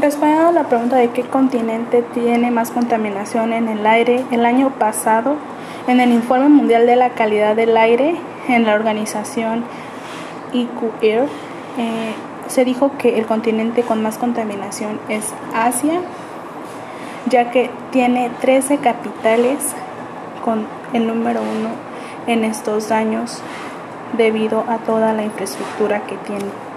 Respondiendo a la pregunta de qué continente tiene más contaminación en el aire, el año pasado, en el Informe Mundial de la Calidad del Aire, en la organización IQAir, eh, se dijo que el continente con más contaminación es Asia, ya que tiene 13 capitales con el número uno en estos años debido a toda la infraestructura que tiene.